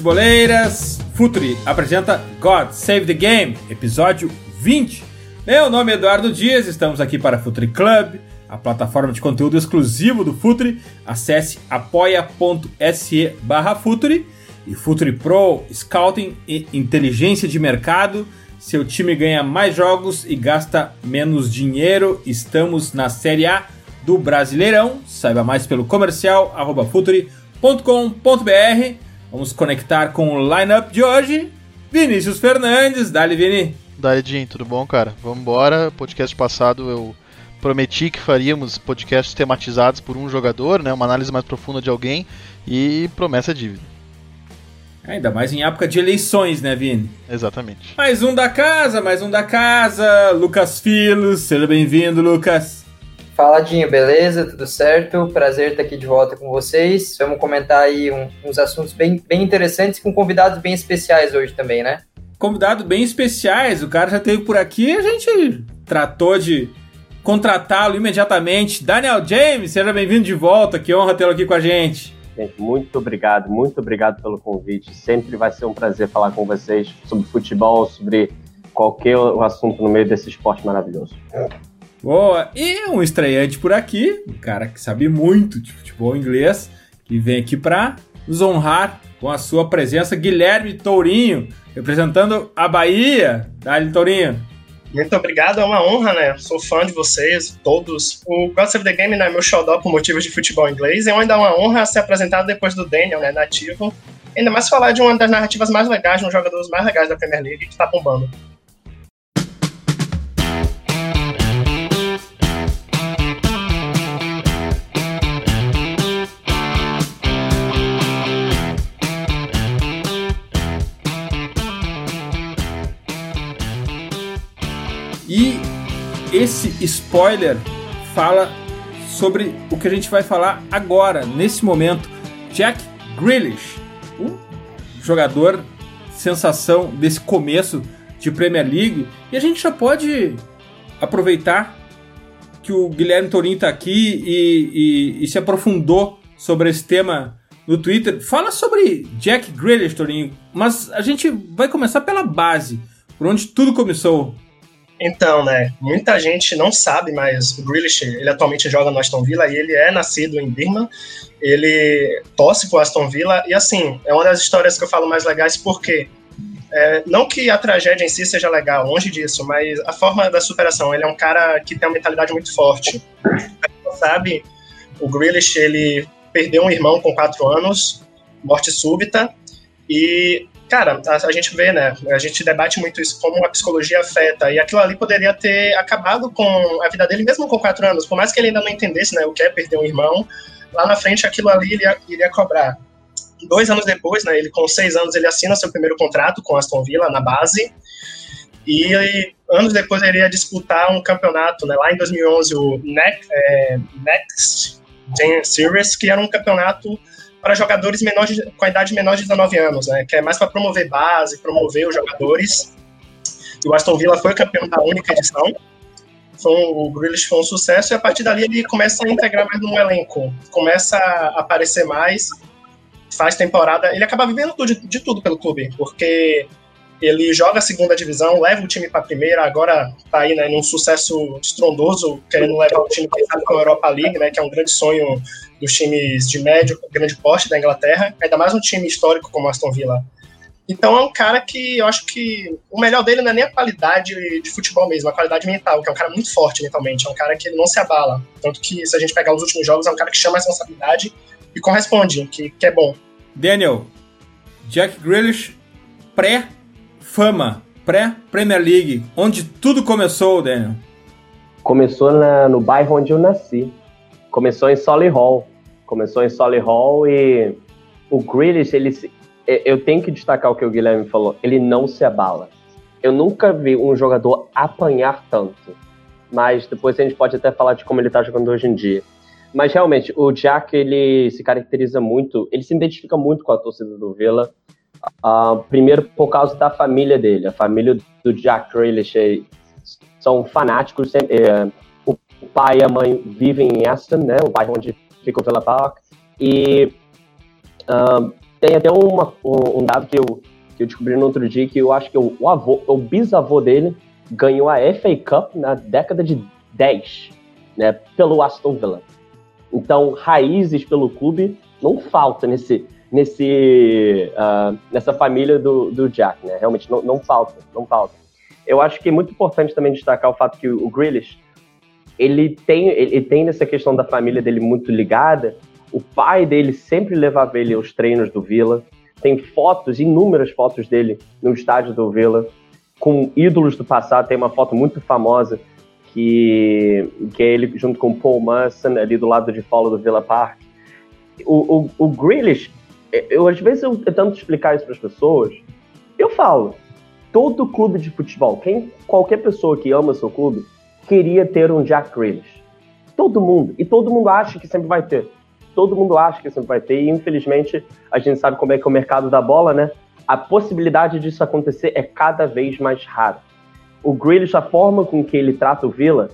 futeboleiras! Futuri apresenta God Save the Game, episódio 20. Meu nome é Eduardo Dias, estamos aqui para Futuri Club, a plataforma de conteúdo exclusivo do Futuri. Acesse apoia.se barra Futuri e Futuri Pro, Scouting e Inteligência de Mercado. Seu time ganha mais jogos e gasta menos dinheiro. Estamos na Série A do Brasileirão. Saiba mais pelo comercial arroba futuri.com.br. Vamos conectar com o lineup de hoje. Vinícius Fernandes, Dali Vini. Dali Jim, tudo bom, cara? Vamos embora. Podcast passado eu prometi que faríamos podcasts tematizados por um jogador, né? Uma análise mais profunda de alguém e promessa é dívida. Ainda mais em época de eleições, né, Vini? Exatamente. Mais um da casa, mais um da casa. Lucas Filos, seja bem-vindo, Lucas. Fala, Dinho, beleza? Tudo certo? Prazer estar aqui de volta com vocês. Vamos comentar aí um, uns assuntos bem, bem interessantes com convidados bem especiais hoje também, né? Convidados bem especiais. O cara já esteve por aqui a gente tratou de contratá-lo imediatamente. Daniel James, seja bem-vindo de volta. Que honra tê-lo aqui com a gente. Gente, muito obrigado, muito obrigado pelo convite. Sempre vai ser um prazer falar com vocês sobre futebol, sobre qualquer assunto no meio desse esporte maravilhoso. Boa! E um estreante por aqui, um cara que sabe muito de futebol inglês, que vem aqui para nos honrar com a sua presença, Guilherme Tourinho, representando a Bahia. Dali, Tourinho. Muito obrigado, é uma honra, né? Sou fã de vocês, todos. O God Save the Game não é meu xodó por motivos de futebol inglês, e ainda é uma honra ser apresentado depois do Daniel, né, nativo. Ainda mais falar de uma das narrativas mais legais, de um dos mais legais da Premier League, que tá bombando. Esse spoiler fala sobre o que a gente vai falar agora, nesse momento. Jack Grealish, um jogador sensação desse começo de Premier League. E a gente já pode aproveitar que o Guilherme Torinho está aqui e, e, e, se aprofundou sobre esse tema no Twitter. Fala sobre Jack Grealish, Torinho, mas a gente vai começar pela base, por onde tudo começou. Então, né, muita gente não sabe, mas o Grealish, ele atualmente joga no Aston Villa e ele é nascido em Birman, ele torce pro Aston Villa e, assim, é uma das histórias que eu falo mais legais porque é, não que a tragédia em si seja legal, longe disso, mas a forma da superação, ele é um cara que tem uma mentalidade muito forte. sabe, o Grealish, ele perdeu um irmão com quatro anos, morte súbita, e cara, a, a, gente vê, né? A gente debate muito isso, como a psicologia afeta. E aquilo ali poderia ter acabado com a vida dele, mesmo com quatro anos. Por mais que ele ainda não entendesse né, o que é perder um irmão, lá na frente aquilo ali ele iria cobrar. Dois anos depois, né, ele com seis anos, ele assina seu primeiro contrato com Aston Villa na base. E ele, anos depois ele iria disputar um campeonato, né, lá em 2011, o Next, é, Next Gen Series, que era um campeonato para jogadores menores, com a idade menor de 19 anos, né? Que é mais para promover base, promover os jogadores. E o Aston Villa foi campeão da única edição. Foi um, o Grealish foi um sucesso e a partir dali ele começa a integrar mais no elenco, começa a aparecer mais, faz temporada. Ele acaba vivendo de, de tudo pelo clube, porque ele joga a segunda divisão, leva o time para a primeira, agora está aí né, num sucesso estrondoso, querendo levar o time para a Europa League, né, que é um grande sonho dos times de médio, grande porte da Inglaterra, ainda mais um time histórico como Aston Villa. Então é um cara que eu acho que o melhor dele não é nem a qualidade de futebol mesmo, a qualidade mental, que é um cara muito forte mentalmente, é um cara que não se abala. Tanto que se a gente pegar os últimos jogos, é um cara que chama a responsabilidade e corresponde, que, que é bom. Daniel, Jack Grealish pré fama, pré-Premier League, onde tudo começou, Daniel? Começou na, no bairro onde eu nasci. Começou em Solihull. Começou em Solihull e o Grealish, ele, eu tenho que destacar o que o Guilherme falou, ele não se abala. Eu nunca vi um jogador apanhar tanto. Mas depois a gente pode até falar de como ele está jogando hoje em dia. Mas realmente, o Jack, ele se caracteriza muito, ele se identifica muito com a torcida do Villa. Uh, primeiro por causa da família dele. A família do Jack Grealish são fanáticos. É, o pai e a mãe vivem em Aston, né? O bairro onde fica o Villa Park. E uh, tem até uma, um, um, dado que eu, que eu descobri no outro dia que eu acho que o, o, avô, o bisavô dele ganhou a FA Cup na década de 10, né, pelo Aston Villa. Então, raízes pelo clube não falta nesse, nesse, uh, nessa família do, do Jack, né? Realmente não, não falta, não falta. Eu acho que é muito importante também destacar o fato que o Grealish, ele tem, ele tem nessa questão da família dele muito ligada. O pai dele sempre levava ele aos treinos do Villa. Tem fotos, inúmeras fotos dele no estádio do Villa, com ídolos do passado. Tem uma foto muito famosa que, que é ele junto com Paul Merson ali do lado de fora do Villa Park. O, o, o Grealish, eu às vezes eu tento explicar isso para as pessoas, eu falo, todo clube de futebol, quem, qualquer pessoa que ama seu clube, queria ter um Jack Grealish. Todo mundo. E todo mundo acha que sempre vai ter. Todo mundo acha que sempre vai ter. E infelizmente, a gente sabe como é que é o mercado da bola, né? A possibilidade disso acontecer é cada vez mais rara. O Grealish, a forma com que ele trata o Villa,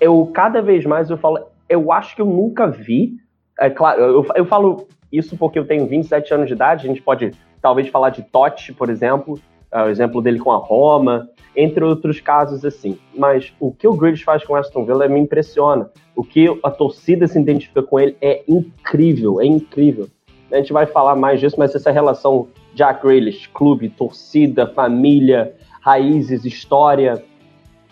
eu cada vez mais eu falo, eu acho que eu nunca vi. É claro, eu, eu falo isso porque eu tenho 27 anos de idade, a gente pode talvez falar de Totti, por exemplo, é, o exemplo dele com a Roma, entre outros casos assim. Mas o que o Grealish faz com o Aston Villa me impressiona. O que a torcida se identifica com ele é incrível, é incrível. A gente vai falar mais disso, mas essa relação Jack Grealish, clube, torcida, família, raízes, história,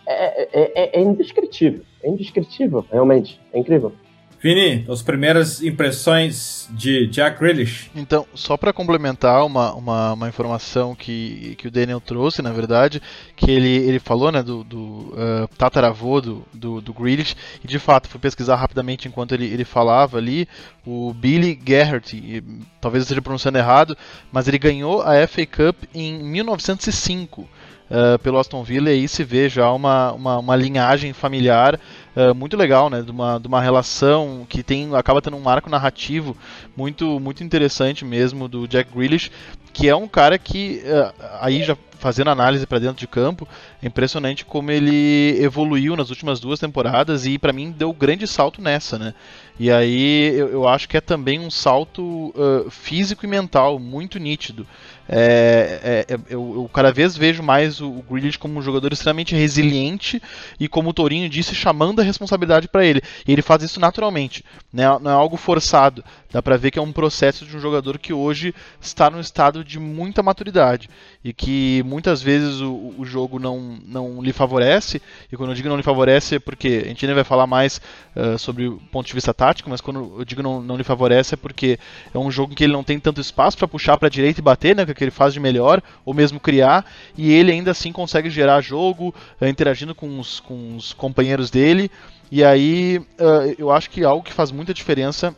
é, é, é, é indescritível. É indescritível, realmente. É incrível. Vini, as primeiras impressões de Jack Grealish. Então, só para complementar uma, uma, uma, informação que, que o Daniel trouxe, na verdade, que ele, ele falou né, do, do uh, tataravô do, do, do Grealish, e de fato, fui pesquisar rapidamente enquanto ele, ele falava ali, o Billy Gerhardt, talvez eu esteja pronunciando errado, mas ele ganhou a FA Cup em 1905 uh, pelo Aston Villa, e aí se vê já uma, uma, uma linhagem familiar uh, muito legal, né? De uma, de uma relação que tem acaba tendo um marco narrativo muito, muito interessante mesmo do Jack Grealish, que é um cara que, uh, aí já fazendo análise para dentro de campo, é impressionante como ele evoluiu nas últimas duas temporadas e para mim deu grande salto nessa, né? E aí eu, eu acho que é também um salto uh, físico e mental muito nítido. É, é, é, eu, eu, cada vez vejo mais o, o Grealish como um jogador extremamente resiliente e, como o Tourinho disse, chamando a responsabilidade para ele. E ele faz isso naturalmente, né? não é algo forçado. Dá para ver que é um processo de um jogador que hoje está num estado de muita maturidade e que muitas vezes o, o jogo não, não lhe favorece. E quando eu digo não lhe favorece é porque a gente ainda vai falar mais uh, sobre o ponto de vista tático, mas quando eu digo não, não lhe favorece é porque é um jogo em que ele não tem tanto espaço para puxar para a direita e bater, né, que é ele faz de melhor, ou mesmo criar, e ele ainda assim consegue gerar jogo, uh, interagindo com os, com os companheiros dele. E aí uh, eu acho que algo que faz muita diferença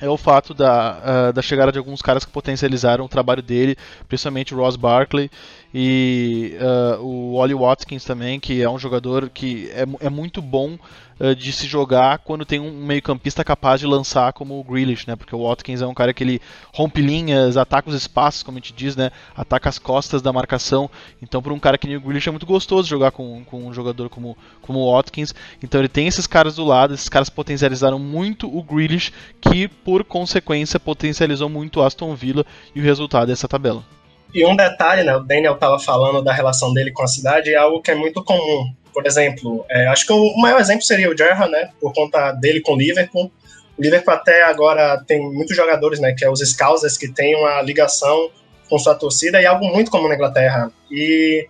é o fato da, uh, da chegada de alguns caras que potencializaram o trabalho dele, principalmente o Ross Barkley e uh, o Ollie Watkins também, que é um jogador que é, é muito bom uh, de se jogar quando tem um meio-campista capaz de lançar como o Grealish, né? Porque o Watkins é um cara que ele rompe linhas, ataca os espaços, como a gente diz, né? Ataca as costas da marcação. Então, para um cara que nem o Grealish é muito gostoso jogar com, com um jogador como, como o Watkins. Então, ele tem esses caras do lado, esses caras potencializaram muito o Grealish, que por consequência potencializou muito o Aston Villa e o resultado dessa tabela. E um detalhe, né, o Daniel estava falando da relação dele com a cidade, é algo que é muito comum. Por exemplo, é, acho que o maior exemplo seria o Gerrard, né, por conta dele com o Liverpool. O Liverpool até agora tem muitos jogadores, né, que é os Scousers, que tem uma ligação com sua torcida e é algo muito comum na Inglaterra. E,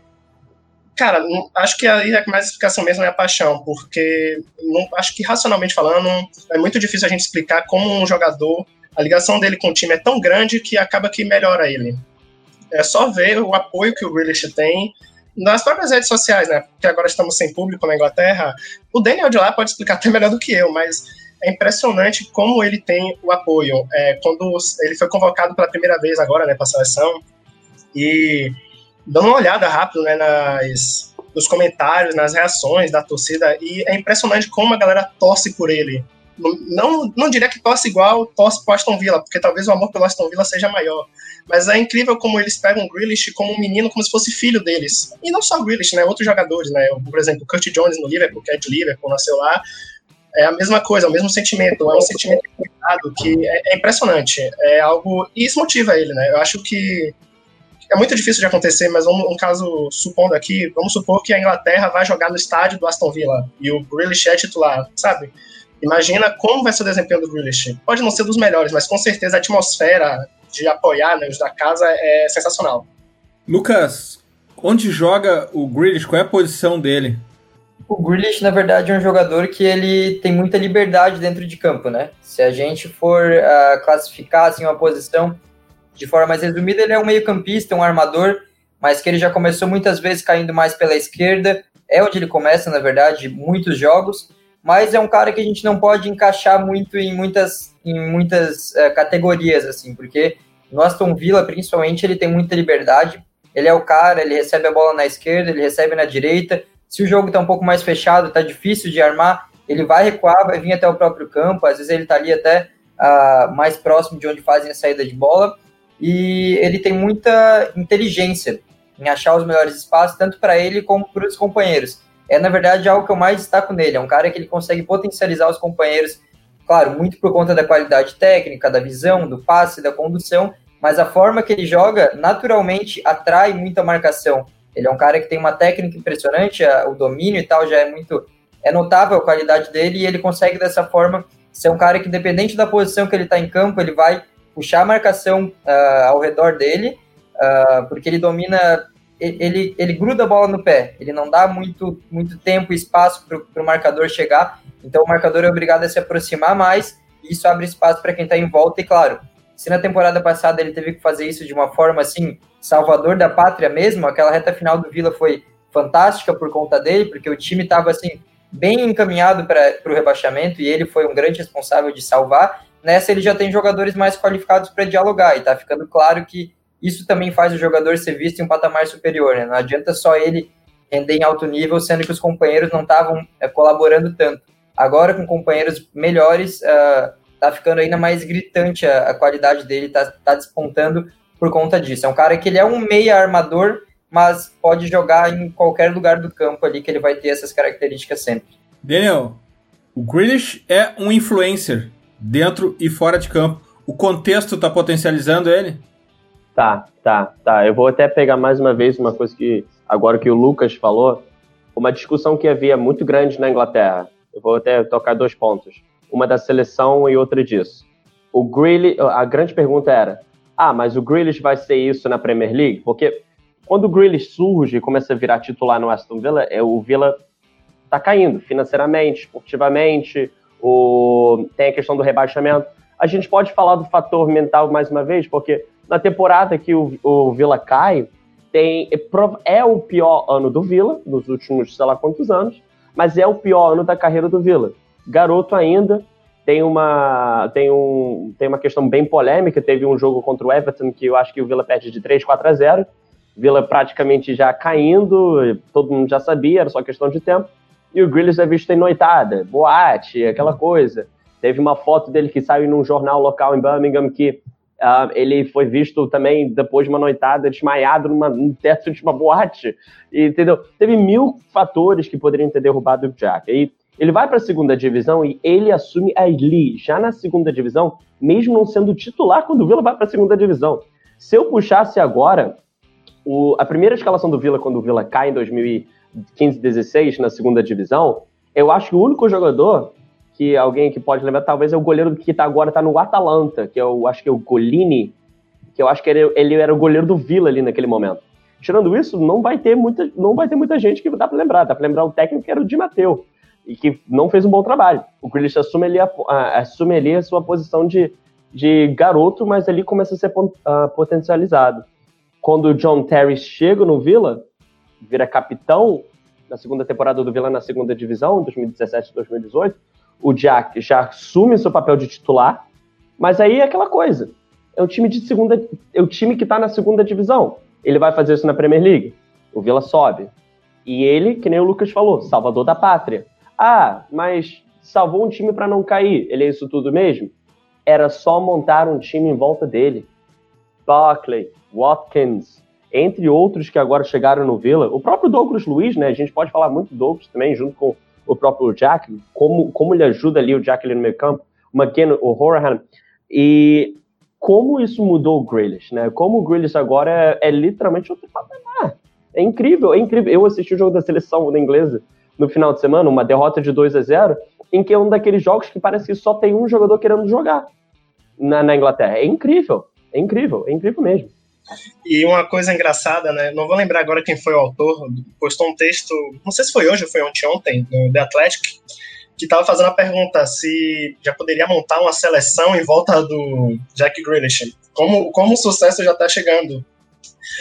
cara, acho que aí a mais explicação mesmo é a paixão, porque não, acho que racionalmente falando, é muito difícil a gente explicar como um jogador, a ligação dele com o time é tão grande que acaba que melhora ele. É só ver o apoio que o Grealish tem nas próprias redes sociais, né? Porque agora estamos sem público na Inglaterra. O Daniel de lá pode explicar até melhor do que eu, mas é impressionante como ele tem o apoio. É, quando ele foi convocado pela primeira vez agora, né, para a seleção, e dando uma olhada rápido, né, nas, nos comentários, nas reações da torcida, e é impressionante como a galera torce por ele. Não, não diria que torce igual torce pro Aston Villa, porque talvez o amor pelo Aston Villa seja maior. Mas é incrível como eles pegam o Grealish como um menino, como se fosse filho deles. E não só o Grealish, né? Outros jogadores, né? Por exemplo, o Kurt Jones no Liverpool, que é de Liverpool, nasceu lá. é a mesma coisa, é o mesmo sentimento, é um sentimento cuidado que é, é, impressionante, é algo, e isso motiva ele, né, eu acho que é muito difícil de acontecer, mas um, caso supondo aqui, vamos supor que a Inglaterra vai jogar no estádio do Aston Villa e o Grealish é titular, sabe? Imagina como vai ser o desempenho do Grealish. Pode não ser dos melhores, mas com certeza a atmosfera de apoiar né, os da casa é sensacional. Lucas, onde joga o Grealish? Qual é a posição dele? O Grealish, na verdade, é um jogador que ele tem muita liberdade dentro de campo, né? Se a gente for uh, classificar assim, uma posição de forma mais resumida, ele é um meio-campista, um armador, mas que ele já começou muitas vezes caindo mais pela esquerda. É onde ele começa, na verdade, muitos jogos. Mas é um cara que a gente não pode encaixar muito em muitas, em muitas uh, categorias, assim, porque no Aston Villa, principalmente, ele tem muita liberdade. Ele é o cara, ele recebe a bola na esquerda, ele recebe na direita. Se o jogo está um pouco mais fechado, está difícil de armar, ele vai recuar, vai vir até o próprio campo. Às vezes ele está ali até uh, mais próximo de onde fazem a saída de bola e ele tem muita inteligência em achar os melhores espaços, tanto para ele como para os companheiros. É, na verdade, algo que eu mais destaco nele. É um cara que ele consegue potencializar os companheiros, claro, muito por conta da qualidade técnica, da visão, do passe, da condução, mas a forma que ele joga, naturalmente, atrai muita marcação. Ele é um cara que tem uma técnica impressionante, o domínio e tal já é muito... É notável a qualidade dele e ele consegue, dessa forma, ser um cara que, independente da posição que ele está em campo, ele vai puxar a marcação uh, ao redor dele, uh, porque ele domina, ele, ele gruda a bola no pé, ele não dá muito, muito tempo e espaço para o marcador chegar, então o marcador é obrigado a se aproximar mais, e isso abre espaço para quem está em volta, e claro, se na temporada passada ele teve que fazer isso de uma forma assim, salvador da pátria mesmo, aquela reta final do Vila foi fantástica por conta dele, porque o time estava assim, bem encaminhado para o rebaixamento, e ele foi um grande responsável de salvar, Nessa ele já tem jogadores mais qualificados para dialogar e tá ficando claro que isso também faz o jogador ser visto em um patamar superior, né? Não adianta só ele render em alto nível, sendo que os companheiros não estavam é, colaborando tanto. Agora, com companheiros melhores, uh, tá ficando ainda mais gritante a, a qualidade dele, tá, tá despontando por conta disso. É um cara que ele é um meia armador, mas pode jogar em qualquer lugar do campo ali que ele vai ter essas características sempre. Daniel, o Grealish é um influencer dentro e fora de campo. O contexto está potencializando ele? Tá, tá, tá. Eu vou até pegar mais uma vez uma coisa que agora que o Lucas falou, uma discussão que havia muito grande na Inglaterra. Eu vou até tocar dois pontos. Uma da seleção e outra disso. O Grealish, a grande pergunta era: ah, mas o Grealish vai ser isso na Premier League? Porque quando o Grealish surge e começa a virar titular no Aston Villa, é, o Villa tá caindo financeiramente, esportivamente, o, tem a questão do rebaixamento. A gente pode falar do fator mental mais uma vez, porque na temporada que o, o Vila cai, tem, é, é o pior ano do Vila, nos últimos sei lá quantos anos, mas é o pior ano da carreira do Vila. Garoto ainda, tem uma, tem, um, tem uma questão bem polêmica. Teve um jogo contra o Everton que eu acho que o Vila perde de 3, 4 a 0. Vila praticamente já caindo, todo mundo já sabia, era só questão de tempo e o Grealish é visto em noitada, boate, aquela coisa. Teve uma foto dele que saiu num jornal local em Birmingham que uh, ele foi visto também depois de uma noitada desmaiado numa, num teto de uma boate. Entendeu? Teve mil fatores que poderiam ter derrubado o Jack. E ele vai para a segunda divisão e ele assume a Lee já na segunda divisão, mesmo não sendo titular quando o Vila vai para a segunda divisão. Se eu puxasse agora o, a primeira escalação do Vila quando o Vila cai em 2000 15, 16 na segunda divisão, eu acho que o único jogador que alguém que pode lembrar talvez é o goleiro que tá agora tá no Atalanta, que é o acho que é o Golini, que eu acho que ele, ele era o goleiro do Vila ali naquele momento. Tirando isso, não vai ter muita, não vai ter muita gente que dá para lembrar. Dá para lembrar o técnico que era o Di Matteo e que não fez um bom trabalho. O Grealish assume ali a, a, assume ali a sua posição de, de garoto, mas ali começa a ser potencializado. Quando o John Terry chega no Villa, vira capitão na segunda temporada do Vila na segunda divisão, 2017-2018. O Jack já assume seu papel de titular, mas aí é aquela coisa. É um time de segunda, é o time que está na segunda divisão. Ele vai fazer isso na Premier League. O Vila sobe. E ele, que nem o Lucas falou, salvador da pátria. Ah, mas salvou um time para não cair. Ele é isso tudo mesmo? Era só montar um time em volta dele. Barkley, Watkins, entre outros que agora chegaram no Vila, o próprio Douglas Luiz, né? A gente pode falar muito do Douglas também, junto com o próprio Jack, como, como ele ajuda ali o Jack ali no meio campo, o o Horahan, e como isso mudou o Grealish, né? Como o Grealish agora é, é literalmente outro patamar. É incrível, é incrível. Eu assisti o jogo da seleção da inglesa no final de semana, uma derrota de 2 a 0 em que é um daqueles jogos que parece que só tem um jogador querendo jogar na, na Inglaterra. É incrível, é incrível, é incrível mesmo. E uma coisa engraçada, né? Não vou lembrar agora quem foi o autor, postou um texto, não sei se foi hoje ou foi ontem, ontem no The Athletic, que estava fazendo a pergunta se já poderia montar uma seleção em volta do Jack Grealish. Como, como o sucesso já está chegando.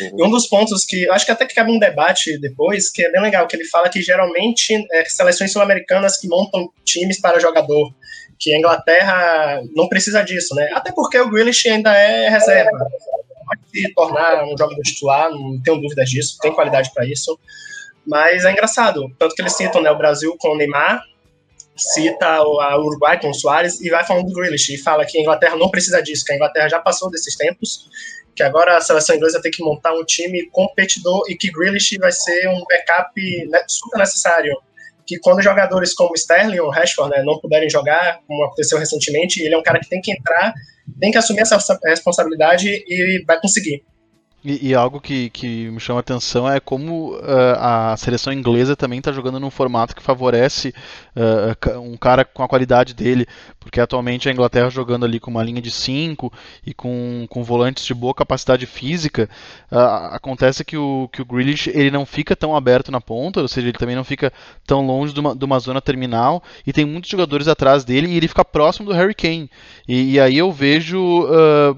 Uhum. E um dos pontos que acho que até que cabe um debate depois, que é bem legal, que ele fala que geralmente é seleções sul-americanas que montam times para jogador, que a Inglaterra não precisa disso, né? Até porque o Grealish ainda é reserva. Se tornar um jogador titular, não tenho dúvidas disso, tem qualidade para isso. Mas é engraçado, tanto que eles citam né, o Brasil com o Neymar, cita a Uruguai com o Soares e vai falando do Grealish e fala que a Inglaterra não precisa disso, que a Inglaterra já passou desses tempos que agora a seleção inglesa tem que montar um time competidor e que Grealish vai ser um backup né, super necessário. Que quando jogadores como Sterling ou Rashford né, não puderem jogar, como aconteceu recentemente, ele é um cara que tem que entrar, tem que assumir essa responsabilidade e vai conseguir. E, e, algo que, que me chama a atenção é como uh, a seleção inglesa também está jogando num formato que favorece uh, um cara com a qualidade dele, porque atualmente a Inglaterra jogando ali com uma linha de 5 e com, com volantes de boa capacidade física, uh, acontece que o, que o Grealish ele não fica tão aberto na ponta, ou seja, ele também não fica tão longe de uma, de uma zona terminal, e tem muitos jogadores atrás dele e ele fica próximo do Harry Kane. E, e aí eu vejo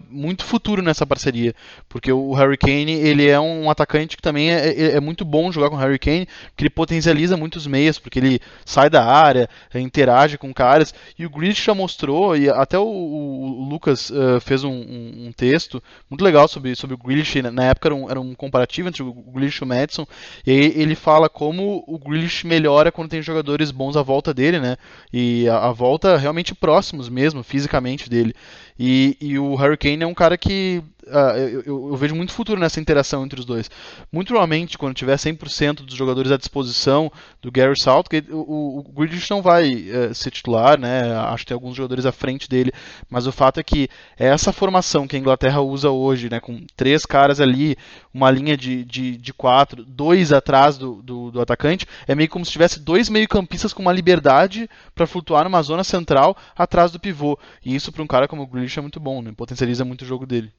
muito futuro nessa parceria, porque o Harry Harry Kane ele é um atacante que também é, é, é, muito bom jogar com o Harry Kane, porque ele potencializa muitos meias, porque ele sai da área, interage com caras, e o Grealish já mostrou, e até o, o, Lucas uh, fez um, um, um, texto muito legal sobre, sobre o Grealish, na época era um, era um comparativo entre o Grealish e o Madison, e ele fala como o Grealish melhora quando tem jogadores bons à volta dele, né, e a, a volta realmente próximos mesmo, fisicamente dele, e, e o Harry Kane é um cara que uh, eu, eu, vejo muito futuro nessa interação entre os dois. Muito provavelmente, quando tiver 100% dos jogadores à disposição do Gary Southgate, o, o Grealish não vai uh, ser titular, né? Acho que tem alguns jogadores à frente dele, mas o fato é que essa formação que a Inglaterra usa hoje, né, com três caras ali, uma linha de, de, de quatro, dois atrás do, do, do atacante, é meio como se tivesse dois meio-campistas com uma liberdade para flutuar numa zona central atrás do pivô. E isso para um cara como o Grealish é muito bom, né? potencializa muito o jogo dele.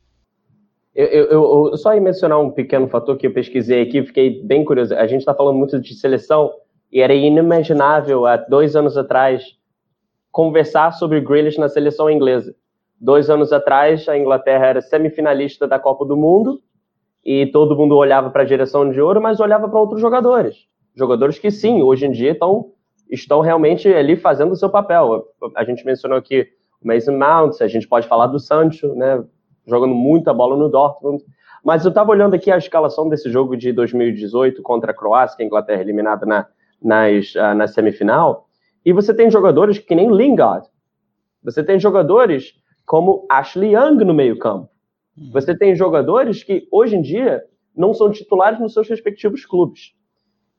Eu, eu, eu, só ia mencionar um pequeno fator que eu pesquisei aqui, fiquei bem curioso. A gente está falando muito de seleção e era inimaginável há dois anos atrás conversar sobre Grealish na seleção inglesa. Dois anos atrás, a Inglaterra era semifinalista da Copa do Mundo e todo mundo olhava para a geração de ouro, mas olhava para outros jogadores. Jogadores que, sim, hoje em dia estão, estão realmente ali fazendo o seu papel. A gente mencionou aqui o Mason Mount, a gente pode falar do Sancho, né? jogando muita bola no Dortmund. Mas eu estava olhando aqui a escalação desse jogo de 2018 contra a Croácia, que a Inglaterra é eliminada na, nas, uh, na semifinal, e você tem jogadores que nem Lingard. Você tem jogadores como Ashley Young no meio-campo. Hum. Você tem jogadores que hoje em dia não são titulares nos seus respectivos clubes.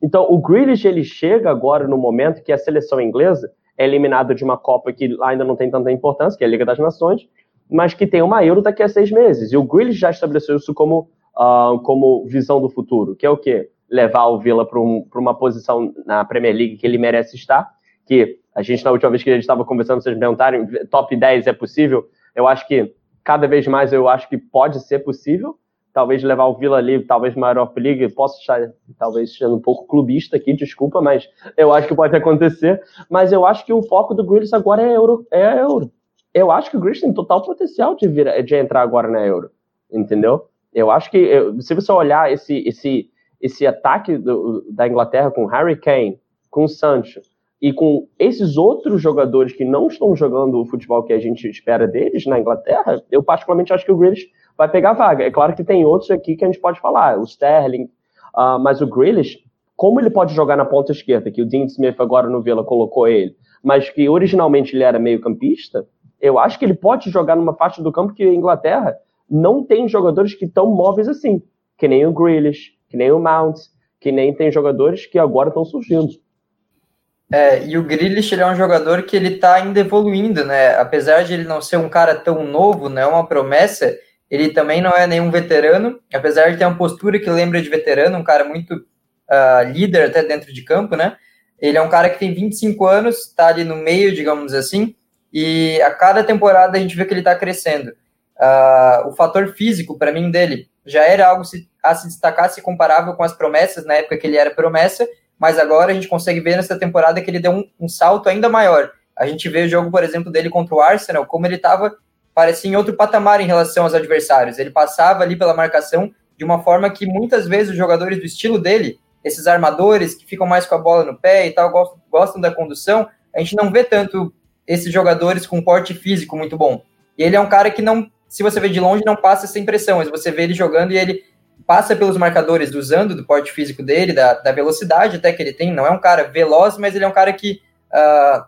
Então, o Grealish ele chega agora no momento que a seleção inglesa é eliminada de uma Copa que ainda não tem tanta importância, que é a Liga das Nações, mas que tem uma Euro daqui a seis meses. E o Grealish já estabeleceu isso como, uh, como visão do futuro, que é o quê? Levar o Villa para um, uma posição na Premier League que ele merece estar, que a gente, na última vez que a gente estava conversando, vocês perguntaram, top 10 é possível? Eu acho que, cada vez mais, eu acho que pode ser possível, talvez levar o Villa ali, talvez maior Europa League, posso estar talvez sendo um pouco clubista aqui, desculpa, mas eu acho que pode acontecer. Mas eu acho que o foco do Grealish agora é euro, é euro eu acho que o Grealish tem total potencial de, vir, de entrar agora na Euro, entendeu? Eu acho que, se você olhar esse, esse, esse ataque do, da Inglaterra com Harry Kane, com Sancho e com esses outros jogadores que não estão jogando o futebol que a gente espera deles na Inglaterra, eu particularmente acho que o Grealish vai pegar vaga. É claro que tem outros aqui que a gente pode falar, o Sterling, uh, mas o Grealish, como ele pode jogar na ponta esquerda, que o Dean Smith agora no Villa colocou ele, mas que originalmente ele era meio campista, eu acho que ele pode jogar numa faixa do campo que a Inglaterra não tem jogadores que estão móveis assim, que nem o Grealish, que nem o Mount, que nem tem jogadores que agora estão surgindo. É, e o Grealish ele é um jogador que ele tá ainda evoluindo, né? Apesar de ele não ser um cara tão novo, não é uma promessa, ele também não é nenhum veterano, apesar de ter uma postura que lembra de veterano, um cara muito uh, líder até dentro de campo, né? Ele é um cara que tem 25 anos, está ali no meio, digamos assim, e a cada temporada a gente vê que ele está crescendo. Uh, o fator físico, para mim, dele já era algo a se destacar, se comparável com as promessas na época que ele era promessa, mas agora a gente consegue ver nessa temporada que ele deu um, um salto ainda maior. A gente vê o jogo, por exemplo, dele contra o Arsenal, como ele estava, parecia em outro patamar em relação aos adversários. Ele passava ali pela marcação de uma forma que muitas vezes os jogadores do estilo dele esses armadores que ficam mais com a bola no pé e tal, gostam, da condução, a gente não vê tanto esses jogadores com porte físico muito bom. E ele é um cara que não, se você vê de longe, não passa essa impressão, mas você vê ele jogando e ele passa pelos marcadores usando do porte físico dele, da, da velocidade até que ele tem. Não é um cara veloz, mas ele é um cara que uh,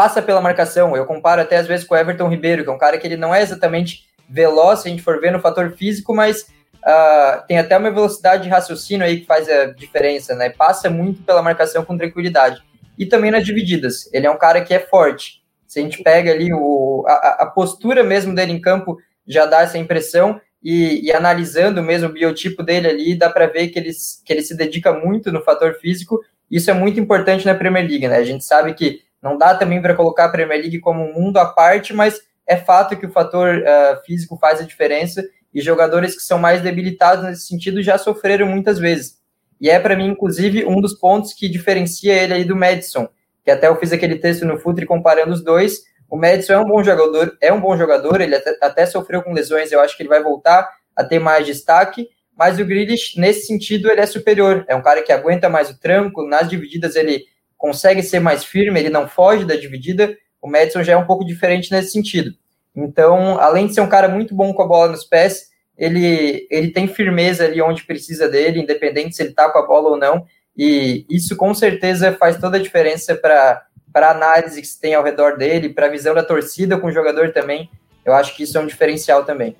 passa pela marcação. Eu comparo até às vezes com o Everton Ribeiro, que é um cara que ele não é exatamente veloz, se a gente for ver no fator físico, mas Uh, tem até uma velocidade de raciocínio aí que faz a diferença, né? Passa muito pela marcação com tranquilidade. E também nas divididas. Ele é um cara que é forte. Se a gente pega ali o, a, a postura mesmo dele em campo, já dá essa impressão. E, e analisando mesmo o biotipo dele ali, dá para ver que ele, que ele se dedica muito no fator físico. Isso é muito importante na Premier League, né? A gente sabe que não dá também para colocar a Premier League como um mundo à parte, mas é fato que o fator uh, físico faz a diferença e jogadores que são mais debilitados nesse sentido já sofreram muitas vezes. E é para mim, inclusive, um dos pontos que diferencia ele aí do Madison, que até eu fiz aquele texto no Futre comparando os dois. O Madison é um bom jogador, é um bom jogador, ele até, até sofreu com lesões, eu acho que ele vai voltar a ter mais destaque, mas o Grealish, nesse sentido, ele é superior. É um cara que aguenta mais o tranco, nas divididas ele consegue ser mais firme, ele não foge da dividida. O Madison já é um pouco diferente nesse sentido. Então, além de ser um cara muito bom com a bola nos pés, ele, ele tem firmeza ali onde precisa dele, independente se ele está com a bola ou não. E isso com certeza faz toda a diferença para a análise que se tem ao redor dele, para a visão da torcida com o jogador também. Eu acho que isso é um diferencial também.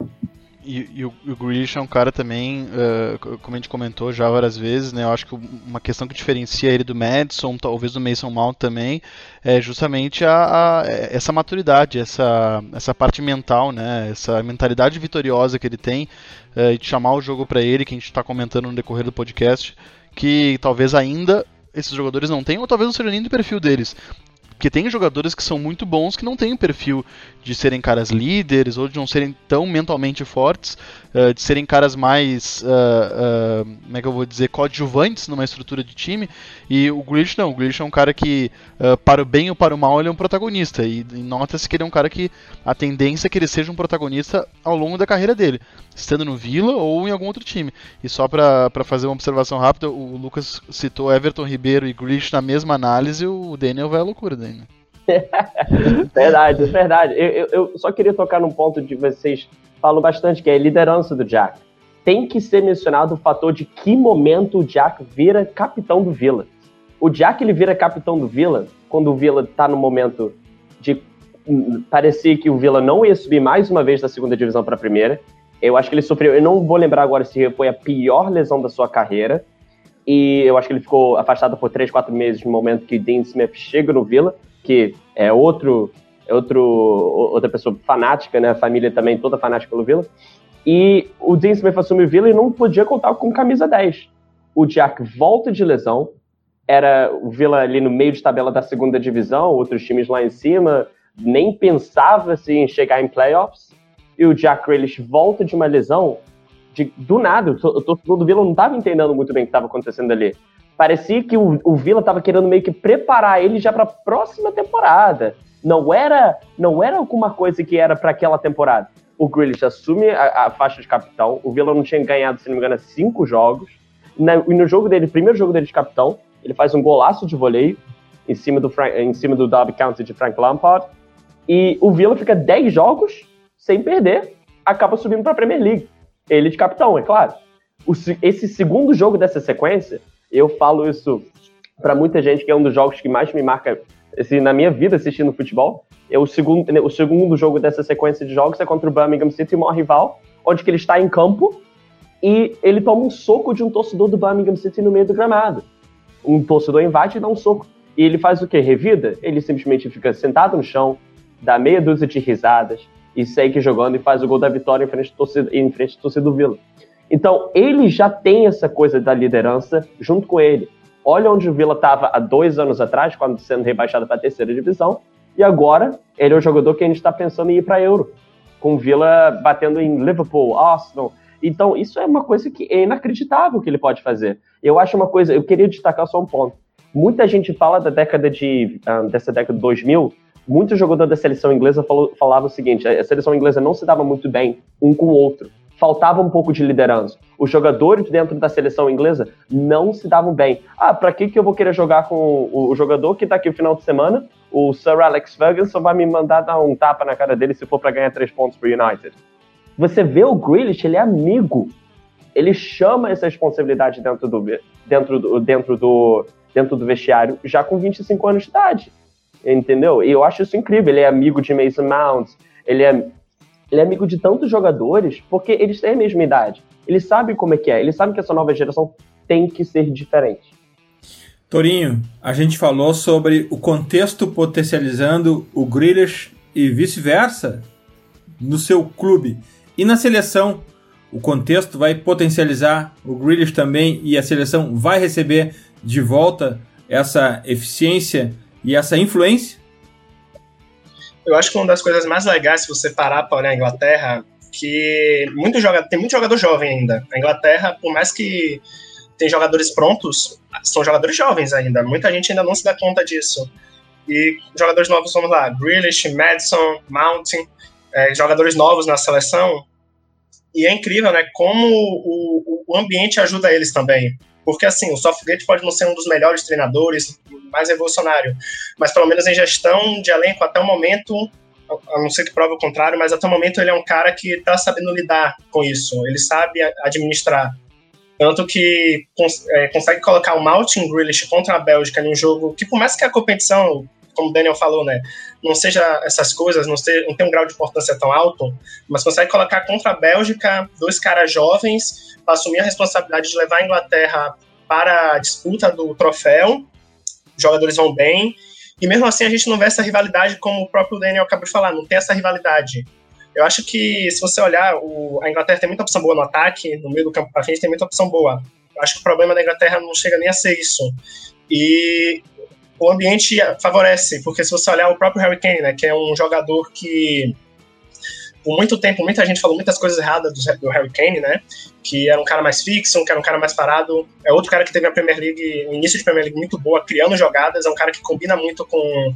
E, e, o, o Grealish é um cara também, uh, como a gente comentou já várias vezes, né? Eu acho que uma questão que diferencia ele do Madison, talvez do Mason Mount também, é justamente a, a, essa maturidade, essa, essa parte mental, né? Essa mentalidade vitoriosa que ele tem uh, e de chamar o jogo para ele, que a gente está comentando no decorrer do podcast, que talvez ainda esses jogadores não tenham, ou talvez não seja nem do perfil deles. Porque tem jogadores que são muito bons que não têm o perfil de serem caras líderes ou de não serem tão mentalmente fortes, uh, de serem caras mais, uh, uh, como é que eu vou dizer, coadjuvantes numa estrutura de time. E o Grealish não, o Grealish é um cara que, para o bem ou para o mal, ele é um protagonista. E, e nota-se que ele é um cara que a tendência é que ele seja um protagonista ao longo da carreira dele, estando no Villa ou em algum outro time. E só para fazer uma observação rápida, o Lucas citou Everton Ribeiro e Grealish na mesma análise, o Daniel vai à loucura né? verdade, verdade. Eu, eu, eu, só queria tocar num ponto de vocês falam bastante, que é a liderança do Jack. Tem que ser mencionado o fator de que momento o Jack vira capitão do Villa. O Jack ele vira capitão do Villa quando o Villa está no momento de parecia que o Villa não ia subir mais uma vez da segunda divisão para a primeira. Eu acho que ele sofreu, eu não vou lembrar agora se foi a pior lesão da sua carreira. E eu acho que ele ficou afastado por 3, 4 meses no momento que Dean Smith chega no Villa que é outro, é outro, outra pessoa fanática, né? A família também toda fanática pelo Villa. E o Dean Smith assume o Villa e não podia contar com camisa 10. O Jack volta de lesão, era o Villa ali no meio de tabela da segunda divisão, outros times lá em cima, nem pensava assim, em chegar em playoffs. E o Jack Grealish volta de uma lesão de, do nada. O torcedor do Villa não estava entendendo muito bem o que estava acontecendo ali parecia que o, o Vila estava querendo meio que preparar ele já para a próxima temporada. Não era, não era alguma coisa que era para aquela temporada. O Grealish assume a, a, faixa de capitão. O Vila não tinha ganhado, se não me engano, cinco jogos. Na, e no jogo dele, primeiro jogo dele de capitão, ele faz um golaço de voleio em cima do, Frank, em cima do Derby County de Frank Lampard. E o Vila fica 10 jogos sem perder, acaba subindo para a Premier League. Ele de capitão, é claro. O, esse segundo jogo dessa sequência eu falo isso para muita gente que é um dos jogos que mais me marca assim, na minha vida assistindo futebol. É o segundo, o segundo jogo dessa sequência de jogos é contra o Birmingham City, o maior rival, onde que ele está em campo e ele toma um soco de um torcedor do Birmingham City no meio do gramado. Um torcedor invade e dá um soco. E ele faz o que? Revida? Ele simplesmente fica sentado no chão, dá meia dúzia de risadas e segue jogando e faz o gol da vitória em frente, torcida, em frente do Vila. Então, ele já tem essa coisa da liderança junto com ele. Olha onde o Vila estava há dois anos atrás, quando sendo rebaixado para a terceira divisão, e agora ele é o jogador que a gente está pensando em ir para Euro, com o Vila batendo em Liverpool, Arsenal. Então, isso é uma coisa que é inacreditável que ele pode fazer. Eu acho uma coisa, eu queria destacar só um ponto. Muita gente fala da década de, um, dessa década de 2000, muito jogador da seleção inglesa falou, falava o seguinte: a seleção inglesa não se dava muito bem um com o outro. Faltava um pouco de liderança. Os jogadores dentro da seleção inglesa não se davam bem. Ah, para que, que eu vou querer jogar com o, jogador que tá aqui no final de semana? O Sir Alex Ferguson vai me mandar dar um tapa na cara dele se for para ganhar três pontos pro United. Você vê o Grealish, ele é amigo. Ele chama essa responsabilidade dentro do, dentro do, dentro do, dentro do vestiário já com 25 anos de idade entendeu? E eu acho isso incrível. Ele é amigo de Mason Mount, ele é, ele é amigo de tantos jogadores, porque eles têm a mesma idade. Ele sabe como é que é, ele sabe que essa nova geração tem que ser diferente. Torinho, a gente falou sobre o contexto potencializando o Grealish e vice-versa no seu clube. E na seleção, o contexto vai potencializar o Grealish também e a seleção vai receber de volta essa eficiência e essa influência? Eu acho que uma das coisas mais legais, se você parar para olhar a Inglaterra, que muito joga, tem muito jogador jovem ainda. A Inglaterra, por mais que tem jogadores prontos, são jogadores jovens ainda. Muita gente ainda não se dá conta disso. E jogadores novos, vamos lá, Grealish, Madison, Mountain, é, jogadores novos na seleção. E é incrível, né, como o, o ambiente ajuda eles também. Porque, assim, o Southgate pode não ser um dos melhores treinadores, mais revolucionário, mas pelo menos em gestão de elenco, até o momento, a não ser que prove o contrário, mas até o momento ele é um cara que está sabendo lidar com isso, ele sabe administrar. Tanto que cons é, consegue colocar o Martin Grealish contra a Bélgica em um jogo que, por mais que a competição, como o Daniel falou, né, não seja essas coisas, não, ser, não tem um grau de importância tão alto, mas consegue colocar contra a Bélgica dois caras jovens assumir a responsabilidade de levar a Inglaterra para a disputa do troféu. Os jogadores vão bem. E mesmo assim a gente não vê essa rivalidade como o próprio Daniel acabou de falar, não tem essa rivalidade. Eu acho que se você olhar, o, a Inglaterra tem muita opção boa no ataque, no meio do campo para frente tem muita opção boa. Eu acho que o problema da Inglaterra não chega nem a ser isso. E o ambiente favorece, porque se você olhar o próprio Harry Kane, né, que é um jogador que por muito tempo muita gente falou muitas coisas erradas do, do Harry Kane, né, que era um cara mais fixo, que era um cara mais parado. É outro cara que teve a Premier League, um início de Premier League muito boa, criando jogadas, é um cara que combina muito com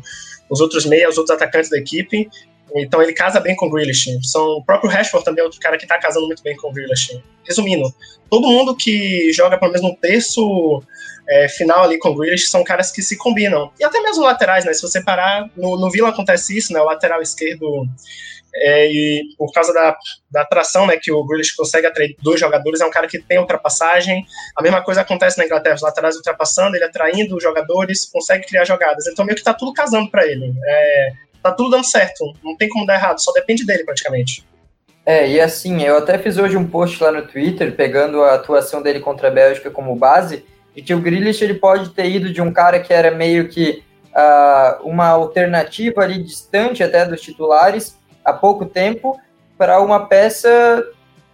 os outros meias, os outros atacantes da equipe. Então ele casa bem com o Grealish. São, o próprio Rashford também é outro cara que tá casando muito bem com o Grealish. Resumindo, todo mundo que joga pelo menos no terço é, final ali com o Grealish são caras que se combinam. E até mesmo laterais, né? Se você parar, no, no Vila acontece isso, né? O lateral esquerdo é, e por causa da, da atração né, que o Grealish consegue atrair dois jogadores, é um cara que tem ultrapassagem. A mesma coisa acontece na Inglaterra, os laterais ultrapassando, ele atraindo os jogadores, consegue criar jogadas. Então meio que tá tudo casando para ele. É, tá tudo dando certo, não tem como dar errado, só depende dele praticamente. É, e assim, eu até fiz hoje um post lá no Twitter, pegando a atuação dele contra a Bélgica como base, de que o Grealish ele pode ter ido de um cara que era meio que uh, uma alternativa ali distante até dos titulares, há pouco tempo para uma peça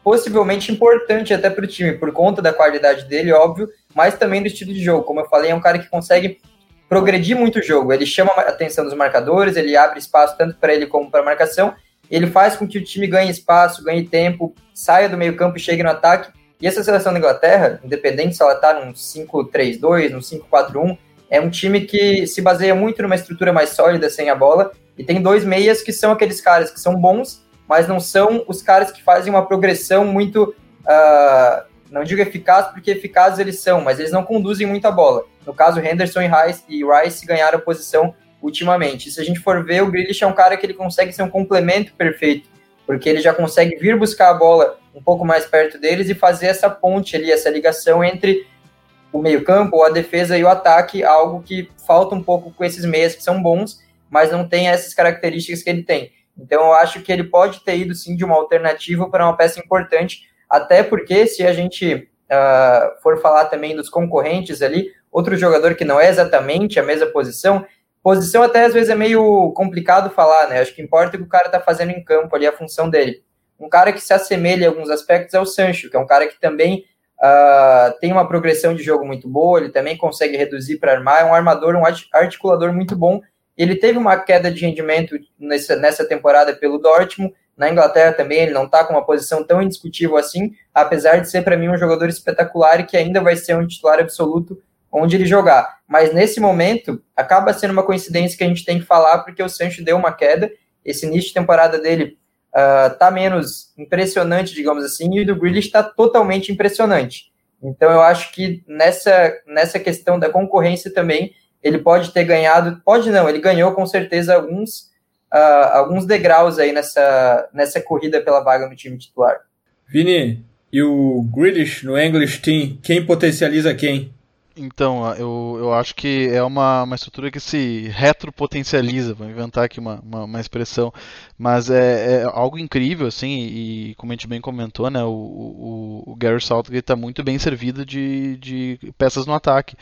possivelmente importante até para o time, por conta da qualidade dele, óbvio, mas também do estilo de jogo. Como eu falei, é um cara que consegue progredir muito o jogo. Ele chama a atenção dos marcadores, ele abre espaço tanto para ele como para a marcação, ele faz com que o time ganhe espaço, ganhe tempo, saia do meio campo e chegue no ataque. E essa seleção da Inglaterra, independente se ela está num 5-3-2, num 5-4-1, é um time que se baseia muito numa estrutura mais sólida sem a bola e tem dois meias que são aqueles caras que são bons, mas não são os caras que fazem uma progressão muito. Uh, não digo eficaz, porque eficazes eles são, mas eles não conduzem muita bola. No caso, Henderson e Rice, e Rice ganharam a posição ultimamente. Se a gente for ver, o Grealish é um cara que ele consegue ser um complemento perfeito, porque ele já consegue vir buscar a bola um pouco mais perto deles e fazer essa ponte ali, essa ligação entre o meio-campo, a defesa e o ataque, algo que falta um pouco com esses meias que são bons mas não tem essas características que ele tem. Então eu acho que ele pode ter ido sim de uma alternativa para uma peça importante, até porque se a gente uh, for falar também dos concorrentes ali, outro jogador que não é exatamente a mesma posição, posição até às vezes é meio complicado falar, né? Acho que importa o que o cara tá fazendo em campo ali, a função dele. Um cara que se assemelha em alguns aspectos é o Sancho, que é um cara que também uh, tem uma progressão de jogo muito boa, ele também consegue reduzir para armar, é um armador, um articulador muito bom. Ele teve uma queda de rendimento nessa, nessa temporada pelo Dortmund, na Inglaterra também ele não está com uma posição tão indiscutível assim, apesar de ser para mim um jogador espetacular e que ainda vai ser um titular absoluto onde ele jogar. Mas nesse momento acaba sendo uma coincidência que a gente tem que falar porque o Sancho deu uma queda, esse início de temporada dele uh, tá menos impressionante, digamos assim, e o do Grealish está totalmente impressionante. Então eu acho que nessa, nessa questão da concorrência também ele pode ter ganhado, pode não, ele ganhou com certeza alguns uh, alguns degraus aí nessa, nessa corrida pela vaga no time titular. Vini, e o Grealish no English Team, quem potencializa quem? Então, eu, eu acho que é uma, uma estrutura que se retropotencializa, vou inventar aqui uma, uma, uma expressão, mas é, é, algo incrível, assim, e, como a gente bem comentou, né, o, o, o Gary Southgate está muito bem servido de, de peças no ataque.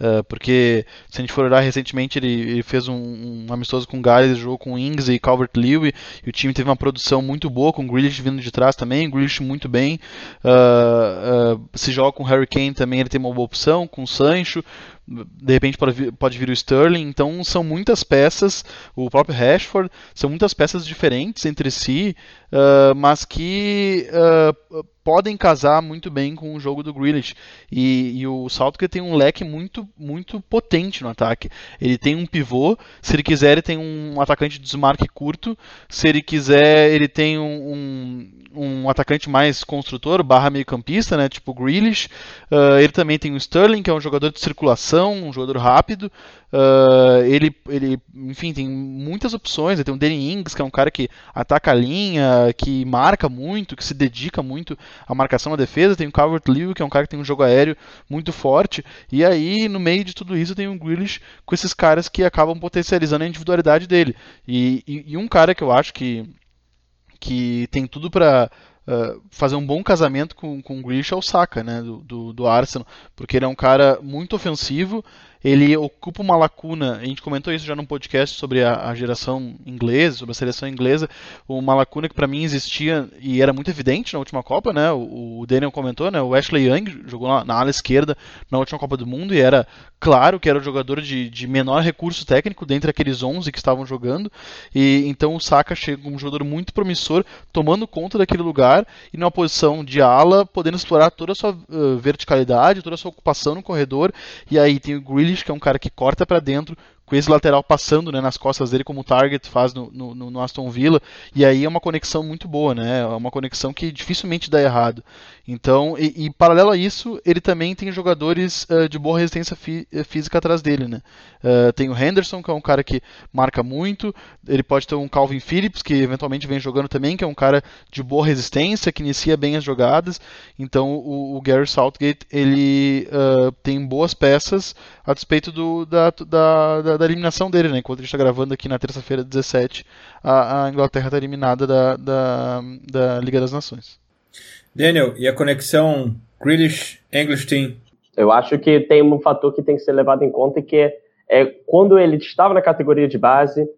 Uh, porque se a gente for olhar recentemente, ele, ele fez um, um, amistoso com o Gales, jogou com Ings e Calvert-Lewin, e o time teve uma produção muito boa, com o Grealish vindo de trás também, o Grealish muito bem. Uh, uh, se joga com o Harry Kane também, ele tem uma boa opção, com o Sancho, de repente pode vir, pode vir o Sterling, então são muitas peças, o próprio Rashford, são muitas peças diferentes entre si, mas que podem casar muito bem com o jogo do Grealish. E, e o Southgate tem um leque muito, muito potente no ataque. Ele tem um pivô, se ele quiser ele tem um atacante de desmarque curto, se ele quiser ele tem um, um, um atacante mais construtor, barra meio campista, né, tipo Grealish. Uh, ele também tem o Sterling, que é um jogador de circulação um jogador rápido. Uh, ele, ele, enfim, tem muitas opções. Ele tem o Danny Ings, que é um cara que ataca a linha, que marca muito, que se dedica muito à marcação na defesa. Tem o Calvert Lewin, que é um cara que tem um jogo aéreo muito forte. E aí, no meio de tudo isso, tem o Grealish com esses caras que acabam potencializando a individualidade dele. E, e, e um cara que eu acho que, que tem tudo para uh, fazer um bom casamento com, com o Grealish é o Saka, né, do, do, do Arsenal, porque ele é um cara muito ofensivo, ele ocupa uma lacuna, a gente comentou isso já num podcast sobre a, a geração inglesa, sobre a seleção inglesa, uma lacuna que para mim existia e era muito evidente na última Copa, né? O, o Daniel comentou, né? O Ashley Young jogou na, na, ala esquerda na última Copa do Mundo e era claro que era o jogador de, de menor recurso técnico dentre aqueles 11 que estavam jogando, e então o Saka chega um jogador muito promissor, tomando conta daquele lugar e numa posição de ala, podendo explorar toda a sua uh, verticalidade, toda a sua ocupação no corredor, e aí tem o Grealish Grealish, que é um cara que corta para dentro, com esse lateral passando né, nas costas dele, como o Target faz no, no, no, Aston Villa, e aí é uma conexão muito boa, né? É uma conexão que dificilmente dá errado. Então, e, e paralelo a isso, ele também tem jogadores uh, de boa resistência eh, física atrás dele, né? Uh, tem o Henderson, que é um cara que marca muito, ele pode ter um Calvin Phillips, que eventualmente vem jogando também, que é um cara de boa resistência, que inicia bem as jogadas. Então, o, o Gary Southgate, ele uh, tem boas peças a despeito do, da, da, da da, eliminação dele, né? Enquanto a gente está gravando aqui na terça-feira 17, a, a Inglaterra está eliminada da, da, da Liga das Nações. Daniel, e a conexão British-English Team? Eu acho que tem um fator que tem que ser levado em conta que é, é quando ele estava na categoria de base,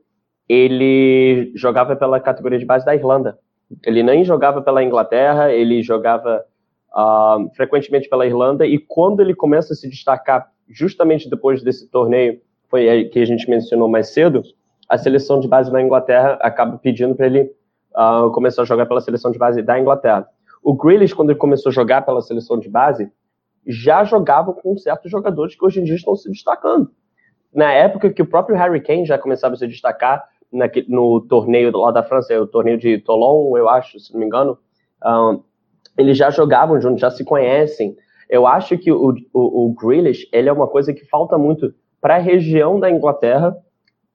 ele jogava pela categoria de base da Irlanda. Ele nem jogava pela Inglaterra, ele jogava uh, frequentemente pela Irlanda, e quando ele começa a se destacar justamente depois desse torneio foi que a gente mencionou mais cedo, a seleção de base da Inglaterra acaba pedindo para ele uh, começar a jogar pela seleção de base da Inglaterra. O Grealish, quando ele começou a jogar pela seleção de base, já jogava com certos jogadores que hoje em dia estão se destacando. Na época que o próprio Harry Kane já começava a se destacar no torneio lá da França, o torneio de Toulon, eu acho, se não me engano, uh, eles já jogavam juntos, já se conhecem. Eu acho que o, o, o Grealish, ele é uma coisa que falta muito para a região da Inglaterra,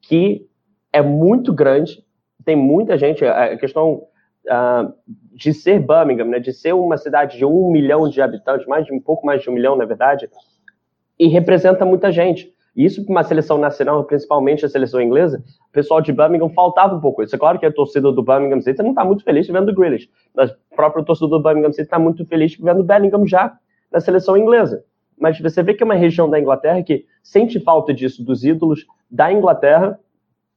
que é muito grande, tem muita gente. A questão uh, de ser Birmingham, né, de ser uma cidade de um milhão de habitantes, mais de um pouco mais de um milhão, na verdade, e representa muita gente. Isso para uma seleção nacional, principalmente a seleção inglesa, o pessoal de Birmingham faltava um pouco isso. É claro que a torcida do Birmingham City não está muito feliz vendo o Grealish, mas a própria torcida do Birmingham City está muito feliz vendo o Bellingham já na seleção inglesa. Mas você vê que é uma região da Inglaterra que sente falta disso, dos ídolos da Inglaterra,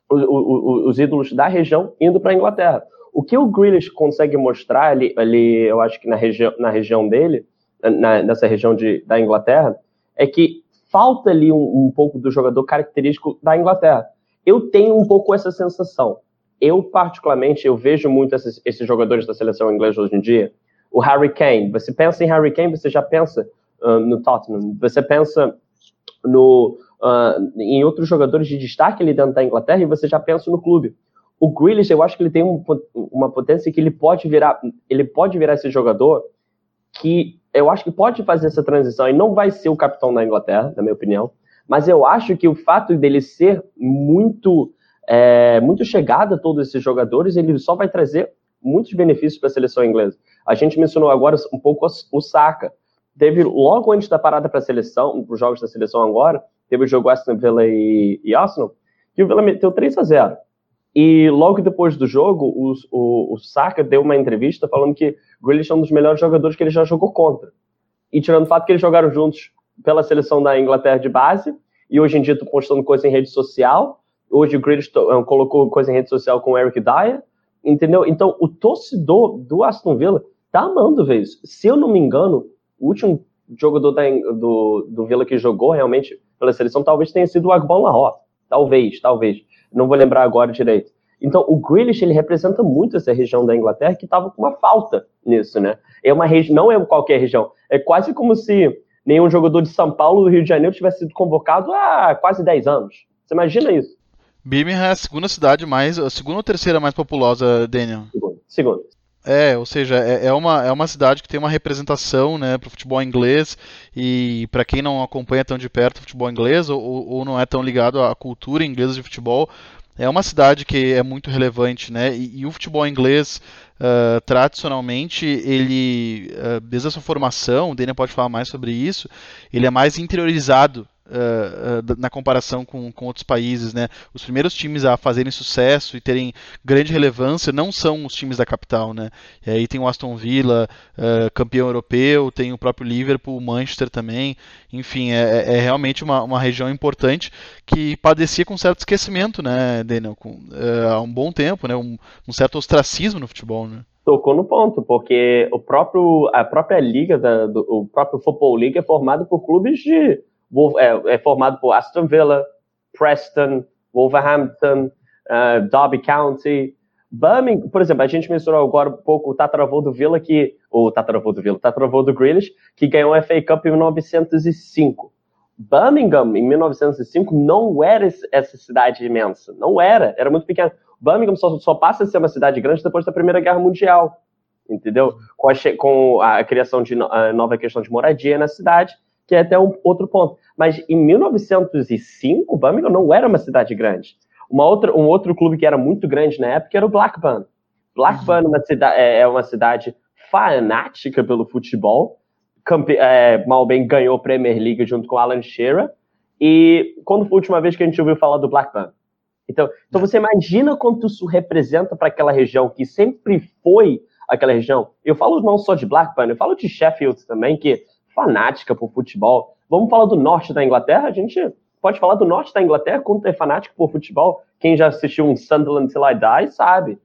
os ídolos da região indo para a Inglaterra. O que o Grealish consegue mostrar ali, ali eu acho que na, regi na região dele, na, nessa região de, da Inglaterra, é que falta ali um, um, pouco do jogador característico da Inglaterra. Eu tenho um pouco essa sensação. Eu, particularmente, eu vejo muito esses, esses jogadores da seleção inglesa hoje em dia. O Harry Kane, você pensa em Harry Kane, você já pensa uh, no Tottenham. Você pensa no, uh, em outros jogadores de destaque ali dentro da Inglaterra e você já pensa no clube. O Grealish, eu acho que ele tem um, uma potência que ele pode virar, ele pode virar esse jogador que eu acho que pode fazer essa transição e não vai ser o capitão da Inglaterra, na minha opinião. Mas eu acho que o fato dele ser muito, é, muito chegado a todos esses jogadores, ele só vai trazer muitos benefícios para a seleção inglesa. A gente mencionou agora um pouco o Saka. Teve logo antes da parada para a seleção, para os jogos da seleção agora, teve o jogo Aston Villa e, e Arsenal, que o Villa meteu 3 a 0 e logo depois do jogo, o, o, o Saka deu uma entrevista falando que Grealish é um dos melhores jogadores que ele já jogou contra. E tirando o fato que eles jogaram juntos pela seleção da Inglaterra de base, e hoje em dia estão postando coisa em rede social. Hoje o Grealish uh, colocou coisa em rede social com o Eric Dyer, entendeu? Então o torcedor do Aston Villa tá amando ver isso. Se eu não me engano, o último jogador da, do, do Villa que jogou realmente pela seleção talvez tenha sido o Agbon Lahore. Talvez, talvez não vou lembrar agora direito. Então, o Grealish, ele representa muito essa região da Inglaterra que estava com uma falta nisso, né? É uma região, não é qualquer região. É quase como se nenhum jogador de São Paulo do Rio de Janeiro tivesse sido convocado há quase 10 anos. Você imagina isso? Birmingham é a segunda cidade mais, a segunda ou terceira mais populosa, Daniel? Segunda. segunda. É, ou seja, é, é, uma, é uma cidade que tem uma representação né, para o futebol inglês e para quem não acompanha tão de perto o futebol inglês ou, ou não é tão ligado à cultura inglesa de futebol, é uma cidade que é muito relevante, né? E, e o futebol inglês, uh, tradicionalmente, ele, uh, desde a sua formação, o Daniel pode falar mais sobre isso, ele é mais interiorizado Uh, uh, na comparação com, com outros países, né? Os primeiros times a fazerem sucesso e terem grande relevância não são os times da capital, né? E aí tem o Aston Villa, uh, campeão europeu, tem o próprio Liverpool, o Manchester também. Enfim, é, é, é realmente uma, uma região importante que padecia com certo esquecimento, né, Daniel? Com, há um bom tempo, né? Um, um certo ostracismo no futebol, né? tocou no ponto, porque o próprio, a própria liga, da, do, o próprio Football League é formado por clubes de é, é formado por Aston Villa, Preston, Wolverhampton, uh, Derby County, Birmingham, por exemplo, a gente mencionou agora um pouco o tataravô do Villa, que, o tataravô do Villa, o tataravô do Grealish, que ganhou a FA Cup em 1905. Birmingham, em 1905, não era essa cidade imensa, não era, era muito pequena. Birmingham só, só passa a ser uma cidade grande depois da Primeira Guerra Mundial, entendeu? Com a, com a criação de nova questão de moradia na cidade, que é até um outro ponto. Mas em 1905, Birmingham não era uma cidade grande. Uma outra, um outro clube que era muito grande na época era o Blackburn. Blackburn uhum. uma é, é uma cidade fanática pelo futebol. Campe, é, mal bem ganhou a Premier League junto com Alan Shearer. E quando foi a última vez que a gente ouviu falar do Blackburn? Então, então você imagina quanto isso representa para aquela região que sempre foi aquela região. Eu falo não só de Blackburn, eu falo de Sheffield também, que fanática por futebol. Vamos falar do norte da Inglaterra? A gente pode falar do norte da Inglaterra quando é fanático por futebol. Quem já assistiu um Sunderland Till I Die sabe.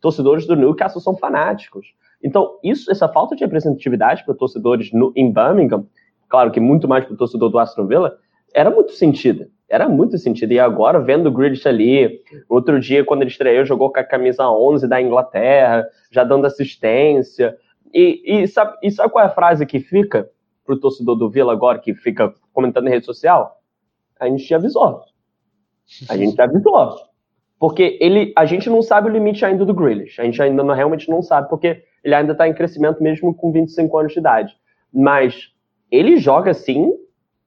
Torcedores do Newcastle são fanáticos. Então, isso, essa falta de representatividade para torcedores no, em Birmingham, claro que muito mais para o torcedor do Aston Villa, era muito sentida. Era muito sentida. E agora, vendo o Grealish ali, outro dia, quando ele estreou, jogou com a camisa 11 da Inglaterra, já dando assistência. E, e, sabe, e sabe qual é a frase que fica? Pro torcedor do Vila agora que fica comentando em rede social, a gente te avisou. A gente te avisou. Porque ele, a gente não sabe o limite ainda do Grealish. A gente ainda não, realmente não sabe, porque ele ainda está em crescimento mesmo com 25 anos de idade. Mas ele joga assim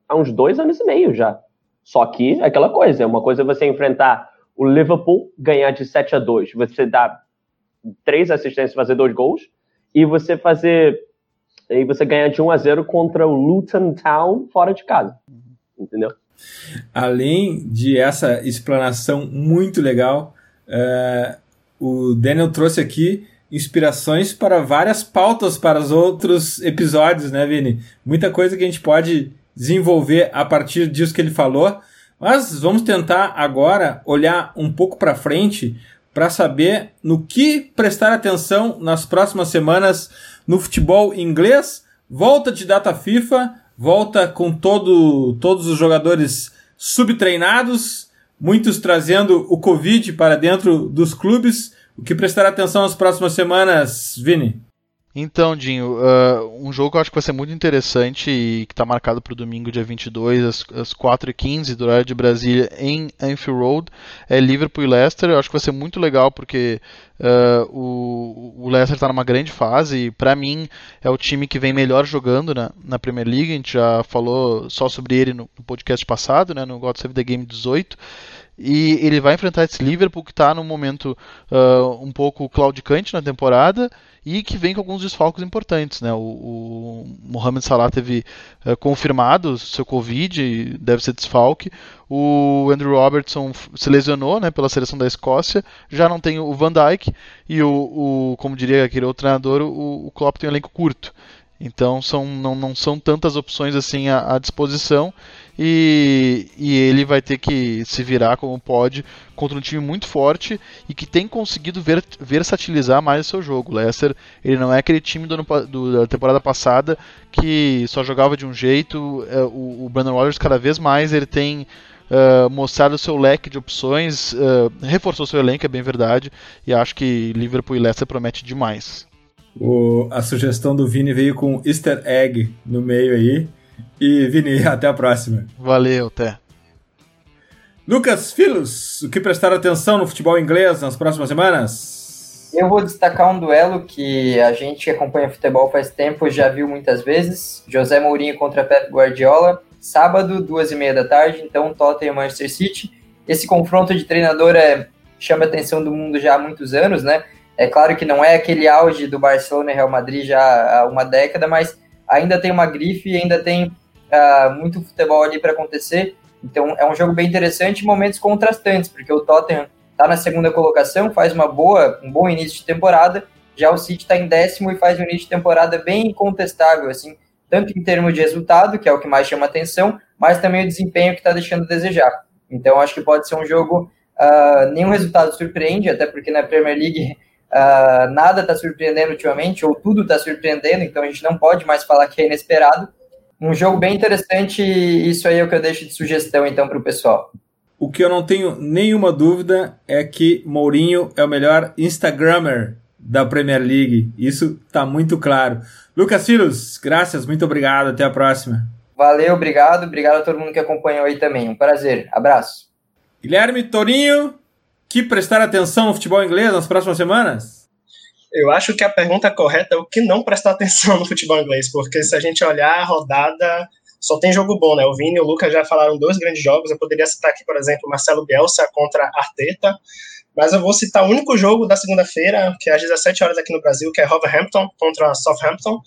há uns dois anos e meio já. Só que é aquela coisa, é uma coisa você enfrentar o Liverpool, ganhar de 7 a 2, você dar três assistências, fazer dois gols, e você fazer e você ganha de 1 a 0 contra o Luton Town fora de casa. Entendeu? Além de essa explanação muito legal, uh, o Daniel trouxe aqui inspirações para várias pautas para os outros episódios, né, Vini? Muita coisa que a gente pode desenvolver a partir disso que ele falou. Mas vamos tentar agora olhar um pouco para frente para saber no que prestar atenção nas próximas semanas no futebol inglês. Volta de data FIFA, volta com todo, todos os jogadores subtreinados, muitos trazendo o Covid para dentro dos clubes. O que prestar atenção nas próximas semanas, Vini? Então, Dinho, uh, um jogo que eu acho que vai ser muito interessante e que está marcado para o domingo, dia 22, às, às 4h15, do horário de Brasília, em Anfield Road, é Liverpool e Leicester. Eu acho que vai ser muito legal porque uh, o, o Leicester está numa grande fase e, para mim, é o time que vem melhor jogando na, na Premier League. A gente já falou só sobre ele no, no podcast passado, né, no God Save the Game 18 e ele vai enfrentar esse Liverpool que está num momento uh, um pouco claudicante na temporada e que vem com alguns desfalques importantes. Né? O, o Mohamed Salah teve uh, confirmado seu Covid, deve ser desfalque. O Andrew Robertson se lesionou né, pela seleção da Escócia. Já não tem o Van Dijk e o, o como diria aquele outro treinador, o, o Klopp tem um elenco curto. Então são, não, não são tantas opções assim à, à disposição e, e, ele vai ter que se virar como pode contra um time muito forte e que tem conseguido ver, versatilizar mais o seu jogo. O Leicester ele não é aquele time do, do, da temporada passada que só jogava de um jeito. É, o, o Brandon Rodgers cada vez mais ele tem Uh, mostrado o seu leque de opções, uh, reforçou seu elenco, é bem verdade, e acho que Liverpool e Leicester promete demais. O, a sugestão do Vini veio com easter egg no meio aí. E Vini, até a próxima. Valeu, até. Lucas Filos, o que prestar atenção no futebol inglês nas próximas semanas? Eu vou destacar um duelo que a gente que acompanha futebol faz tempo já viu muitas vezes. José Mourinho contra Pep Guardiola. Sábado, duas e meia da tarde, então Tottenham e Manchester City. Esse confronto de treinador é, chama a atenção do mundo já há muitos anos, né? É claro que não é aquele auge do Barcelona e Real Madrid já há uma década, mas ainda tem uma grife ainda tem uh, muito futebol ali para acontecer. Então é um jogo bem interessante, momentos contrastantes, porque o Tottenham está na segunda colocação, faz uma boa, um bom início de temporada, já o City está em décimo e faz um início de temporada bem incontestável, assim, tanto em termos de resultado, que é o que mais chama atenção, mas também o desempenho que está deixando a desejar. Então acho que pode ser um jogo, uh, nenhum resultado surpreende, até porque na Premier League uh, nada está surpreendendo ultimamente, ou tudo está surpreendendo, então a gente não pode mais falar que é inesperado, um jogo bem interessante isso aí é o que eu deixo de sugestão então para o pessoal. O que eu não tenho nenhuma dúvida é que Mourinho é o melhor Instagrammer da Premier League. Isso está muito claro. Lucas Filhos, graças, muito obrigado. Até a próxima. Valeu, obrigado. Obrigado a todo mundo que acompanhou aí também. Um prazer. Abraço. Guilherme Torinho, que prestar atenção no futebol inglês nas próximas semanas? Eu acho que a pergunta correta é o que não prestar atenção no futebol inglês, porque se a gente olhar a rodada, só tem jogo bom, né? O Vini e o Lucas já falaram dois grandes jogos. Eu poderia citar aqui, por exemplo, Marcelo Bielsa contra Arteta, mas eu vou citar o único jogo da segunda-feira, que é às 17 horas aqui no Brasil, que é Wolverhampton contra Southampton.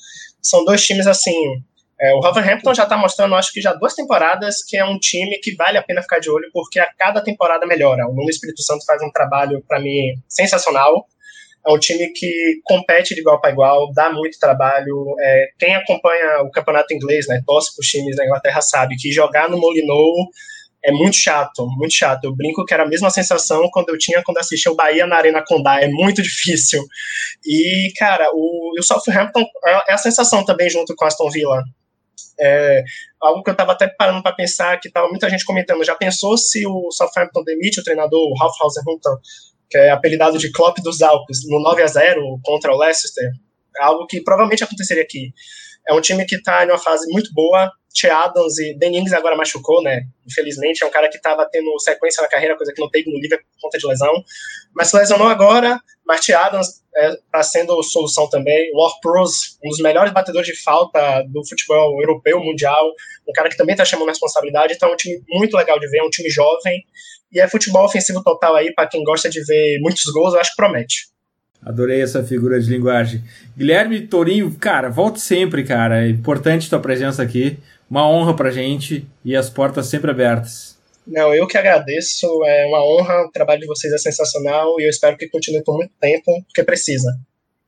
São dois times assim. É, o Wolverhampton já está mostrando, acho que já duas temporadas, que é um time que vale a pena ficar de olho, porque a cada temporada melhora. O Nuno Espírito Santo faz um trabalho, para mim, sensacional. É um time que compete de igual para igual, dá muito trabalho. É, quem acompanha o campeonato inglês, né, torce para os times da Inglaterra, sabe que jogar no Molineux é muito chato, muito chato. Eu brinco que era a mesma sensação quando eu tinha quando assistia o Bahia na Arena Condá, é muito difícil. E, cara, o, o Southampton é, é a sensação também junto com Aston Villa. É, algo que eu estava até parando para pensar, que estava muita gente comentando, já pensou se o Southampton demite o treinador, o Ralph Hasenhüttl, que é apelidado de Klopp dos Alpes, no 9 a 0 contra o Leicester, algo que provavelmente aconteceria aqui. É um time que está em uma fase muito boa. Che Adams e Ben Ings agora machucou, né? Infelizmente, é um cara que estava tendo sequência na carreira, coisa que não teve no Liverpool por conta de lesão. Mas se lesionou agora, Che Adams está é, sendo solução também. O Prus, um dos melhores batedores de falta do futebol europeu, mundial. Um cara que também está chamando responsabilidade. Então é um time muito legal de ver, é um time jovem. E é futebol ofensivo total aí, para quem gosta de ver muitos gols, eu acho que promete. Adorei essa figura de linguagem. Guilherme Torinho, cara, volte sempre, cara. É importante tua presença aqui. Uma honra pra gente e as portas sempre abertas. Não, eu que agradeço. É uma honra. O trabalho de vocês é sensacional e eu espero que continue por muito tempo, porque precisa.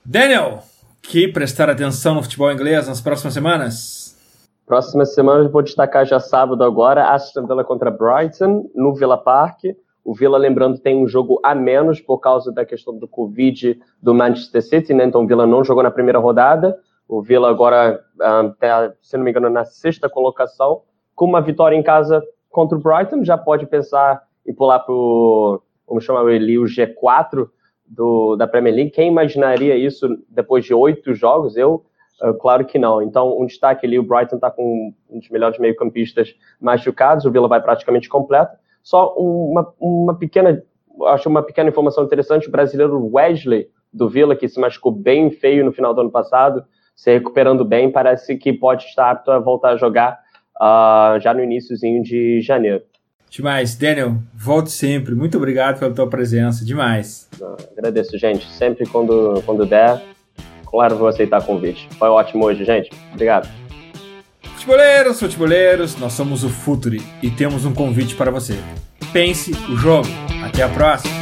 Daniel, que prestar atenção no futebol inglês nas próximas semanas? Próxima semana eu vou destacar já sábado agora, Aston Villa contra Brighton, no Villa Park. O Villa, lembrando, tem um jogo a menos por causa da questão do Covid do Manchester City, né? Então o Villa não jogou na primeira rodada. O Villa agora está, se não me engano, na sexta colocação. Com uma vitória em casa contra o Brighton, já pode pensar em pular para o, vamos chamar ele, o G4 do, da Premier League. Quem imaginaria isso depois de oito jogos? Eu, uh, claro que não. Então, um destaque ali, o Brighton está com um dos melhores meio-campistas machucados, o Villa vai praticamente completo. Só uma, uma pequena, acho uma pequena informação interessante, o brasileiro Wesley do Villa, que se machucou bem feio no final do ano passado, se recuperando bem, parece que pode estar apto a voltar a jogar uh, já no iníciozinho de janeiro. Demais. Daniel, volte sempre. Muito obrigado pela tua presença. Demais. Não, agradeço, gente. Sempre quando, quando der, claro, vou aceitar o convite. Foi ótimo hoje, gente. Obrigado. Futeboleiros, futeboleiros, nós somos o Futuri e temos um convite para você. Pense o jogo. Até a próxima.